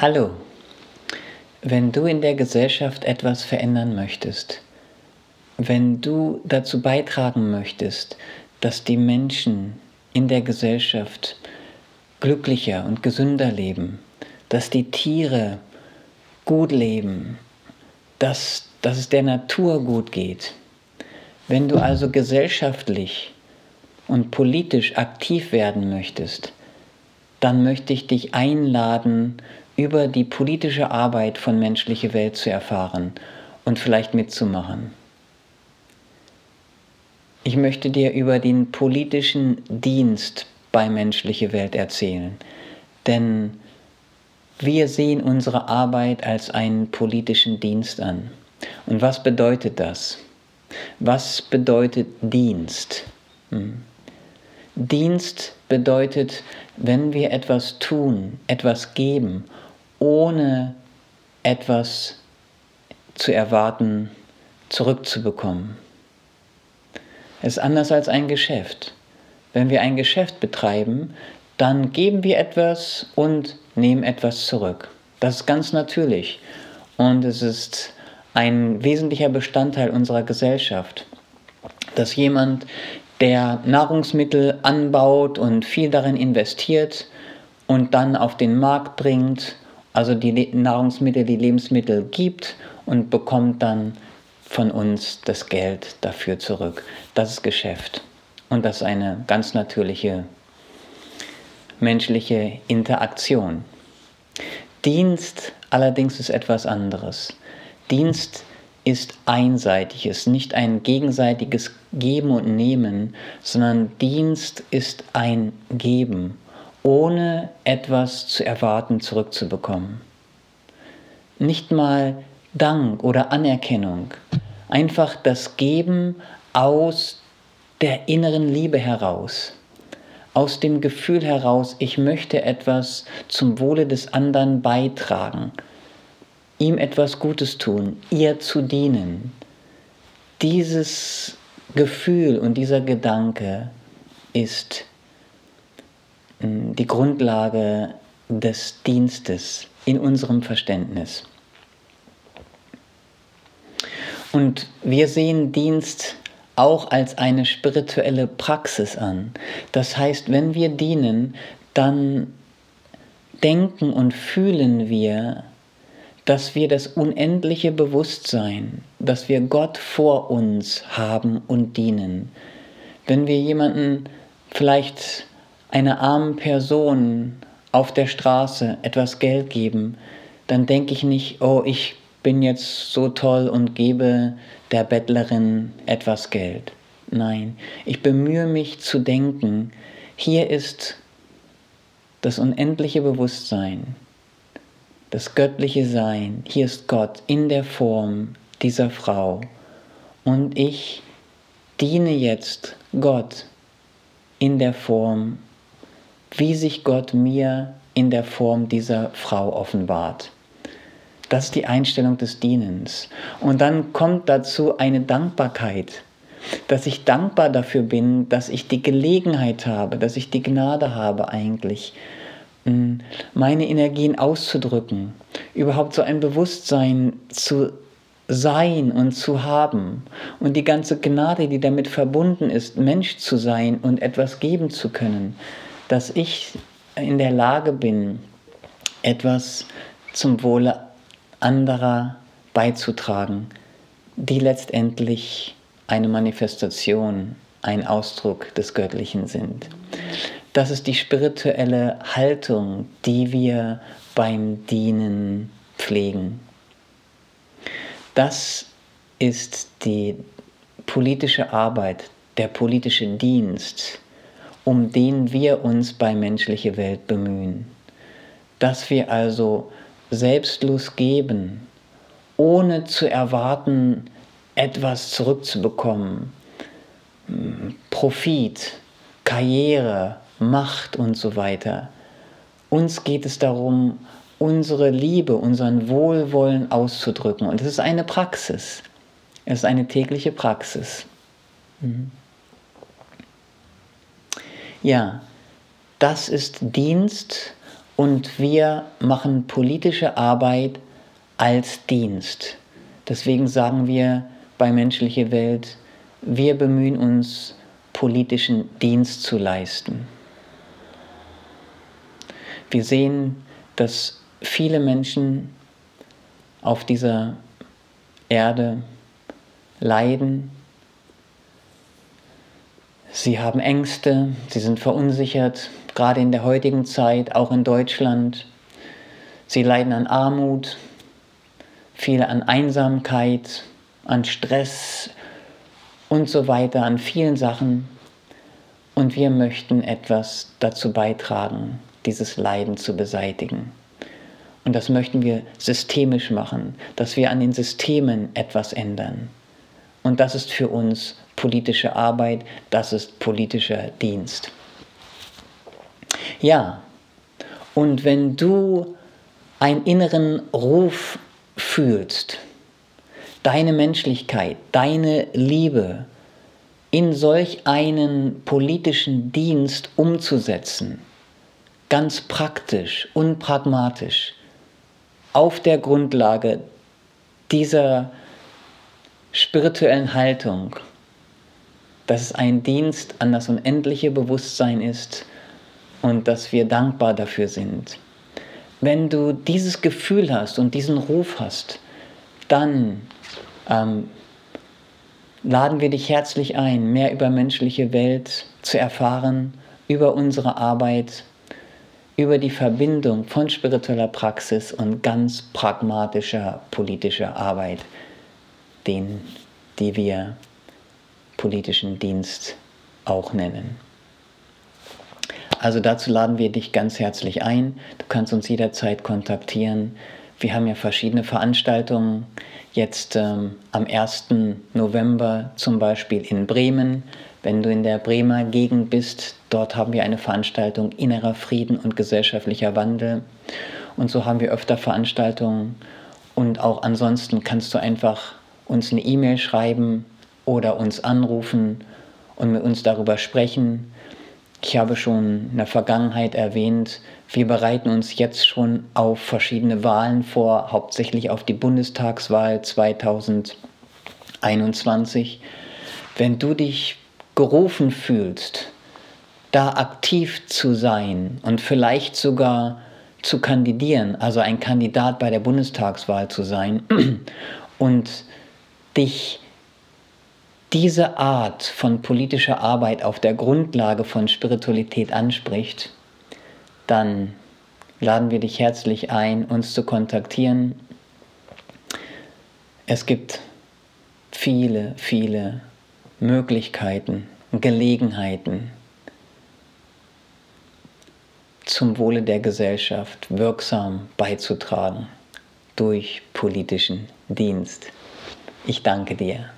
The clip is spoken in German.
Hallo, wenn du in der Gesellschaft etwas verändern möchtest, wenn du dazu beitragen möchtest, dass die Menschen in der Gesellschaft glücklicher und gesünder leben, dass die Tiere gut leben, dass, dass es der Natur gut geht, wenn du also gesellschaftlich und politisch aktiv werden möchtest, dann möchte ich dich einladen, über die politische Arbeit von menschliche Welt zu erfahren und vielleicht mitzumachen. Ich möchte dir über den politischen Dienst bei menschliche Welt erzählen, denn wir sehen unsere Arbeit als einen politischen Dienst an. Und was bedeutet das? Was bedeutet Dienst? Hm. Dienst bedeutet, wenn wir etwas tun, etwas geben ohne etwas zu erwarten, zurückzubekommen. Es ist anders als ein Geschäft. Wenn wir ein Geschäft betreiben, dann geben wir etwas und nehmen etwas zurück. Das ist ganz natürlich und es ist ein wesentlicher Bestandteil unserer Gesellschaft, dass jemand, der Nahrungsmittel anbaut und viel darin investiert und dann auf den Markt bringt also die Nahrungsmittel, die Lebensmittel gibt und bekommt dann von uns das Geld dafür zurück. Das ist Geschäft. Und das ist eine ganz natürliche menschliche Interaktion. Dienst allerdings ist etwas anderes. Dienst ist einseitig, ist nicht ein gegenseitiges Geben und Nehmen, sondern Dienst ist ein Geben ohne etwas zu erwarten zurückzubekommen. Nicht mal Dank oder Anerkennung, einfach das Geben aus der inneren Liebe heraus, aus dem Gefühl heraus, ich möchte etwas zum Wohle des anderen beitragen, ihm etwas Gutes tun, ihr zu dienen. Dieses Gefühl und dieser Gedanke ist die Grundlage des Dienstes in unserem Verständnis. Und wir sehen Dienst auch als eine spirituelle Praxis an. Das heißt, wenn wir dienen, dann denken und fühlen wir, dass wir das unendliche Bewusstsein, dass wir Gott vor uns haben und dienen. Wenn wir jemanden vielleicht einer armen Person auf der Straße etwas Geld geben, dann denke ich nicht, oh, ich bin jetzt so toll und gebe der Bettlerin etwas Geld. Nein, ich bemühe mich zu denken, hier ist das unendliche Bewusstsein, das göttliche Sein, hier ist Gott in der Form dieser Frau und ich diene jetzt Gott in der Form wie sich Gott mir in der Form dieser Frau offenbart. Das ist die Einstellung des Dienens. Und dann kommt dazu eine Dankbarkeit, dass ich dankbar dafür bin, dass ich die Gelegenheit habe, dass ich die Gnade habe eigentlich, mm, meine Energien auszudrücken, überhaupt so ein Bewusstsein zu sein und zu haben und die ganze Gnade, die damit verbunden ist, Mensch zu sein und etwas geben zu können dass ich in der Lage bin, etwas zum Wohle anderer beizutragen, die letztendlich eine Manifestation, ein Ausdruck des Göttlichen sind. Das ist die spirituelle Haltung, die wir beim Dienen pflegen. Das ist die politische Arbeit, der politische Dienst, um den wir uns bei menschliche Welt bemühen. Dass wir also selbstlos geben, ohne zu erwarten, etwas zurückzubekommen. Profit, Karriere, Macht und so weiter. Uns geht es darum, unsere Liebe, unseren Wohlwollen auszudrücken. Und es ist eine Praxis. Es ist eine tägliche Praxis. Mhm. Ja, das ist Dienst und wir machen politische Arbeit als Dienst. Deswegen sagen wir bei Menschliche Welt, wir bemühen uns, politischen Dienst zu leisten. Wir sehen, dass viele Menschen auf dieser Erde leiden. Sie haben Ängste, sie sind verunsichert, gerade in der heutigen Zeit, auch in Deutschland. Sie leiden an Armut, viele an Einsamkeit, an Stress und so weiter, an vielen Sachen. Und wir möchten etwas dazu beitragen, dieses Leiden zu beseitigen. Und das möchten wir systemisch machen, dass wir an den Systemen etwas ändern. Und das ist für uns politische Arbeit, das ist politischer Dienst. Ja, und wenn du einen inneren Ruf fühlst, deine Menschlichkeit, deine Liebe in solch einen politischen Dienst umzusetzen, ganz praktisch und pragmatisch, auf der Grundlage dieser spirituellen Haltung, dass es ein Dienst an das unendliche Bewusstsein ist und dass wir dankbar dafür sind. Wenn du dieses Gefühl hast und diesen Ruf hast, dann ähm, laden wir dich herzlich ein, mehr über menschliche Welt zu erfahren, über unsere Arbeit, über die Verbindung von spiritueller Praxis und ganz pragmatischer politischer Arbeit, den, die wir politischen Dienst auch nennen. Also dazu laden wir dich ganz herzlich ein. Du kannst uns jederzeit kontaktieren. Wir haben ja verschiedene Veranstaltungen. Jetzt ähm, am 1. November zum Beispiel in Bremen. Wenn du in der Bremer Gegend bist, dort haben wir eine Veranstaltung Innerer Frieden und gesellschaftlicher Wandel. Und so haben wir öfter Veranstaltungen. Und auch ansonsten kannst du einfach uns eine E-Mail schreiben oder uns anrufen und mit uns darüber sprechen. Ich habe schon in der Vergangenheit erwähnt, wir bereiten uns jetzt schon auf verschiedene Wahlen vor, hauptsächlich auf die Bundestagswahl 2021. Wenn du dich gerufen fühlst, da aktiv zu sein und vielleicht sogar zu kandidieren, also ein Kandidat bei der Bundestagswahl zu sein und dich diese Art von politischer Arbeit auf der Grundlage von Spiritualität anspricht, dann laden wir dich herzlich ein, uns zu kontaktieren. Es gibt viele, viele Möglichkeiten, Gelegenheiten, zum Wohle der Gesellschaft wirksam beizutragen durch politischen Dienst. Ich danke dir.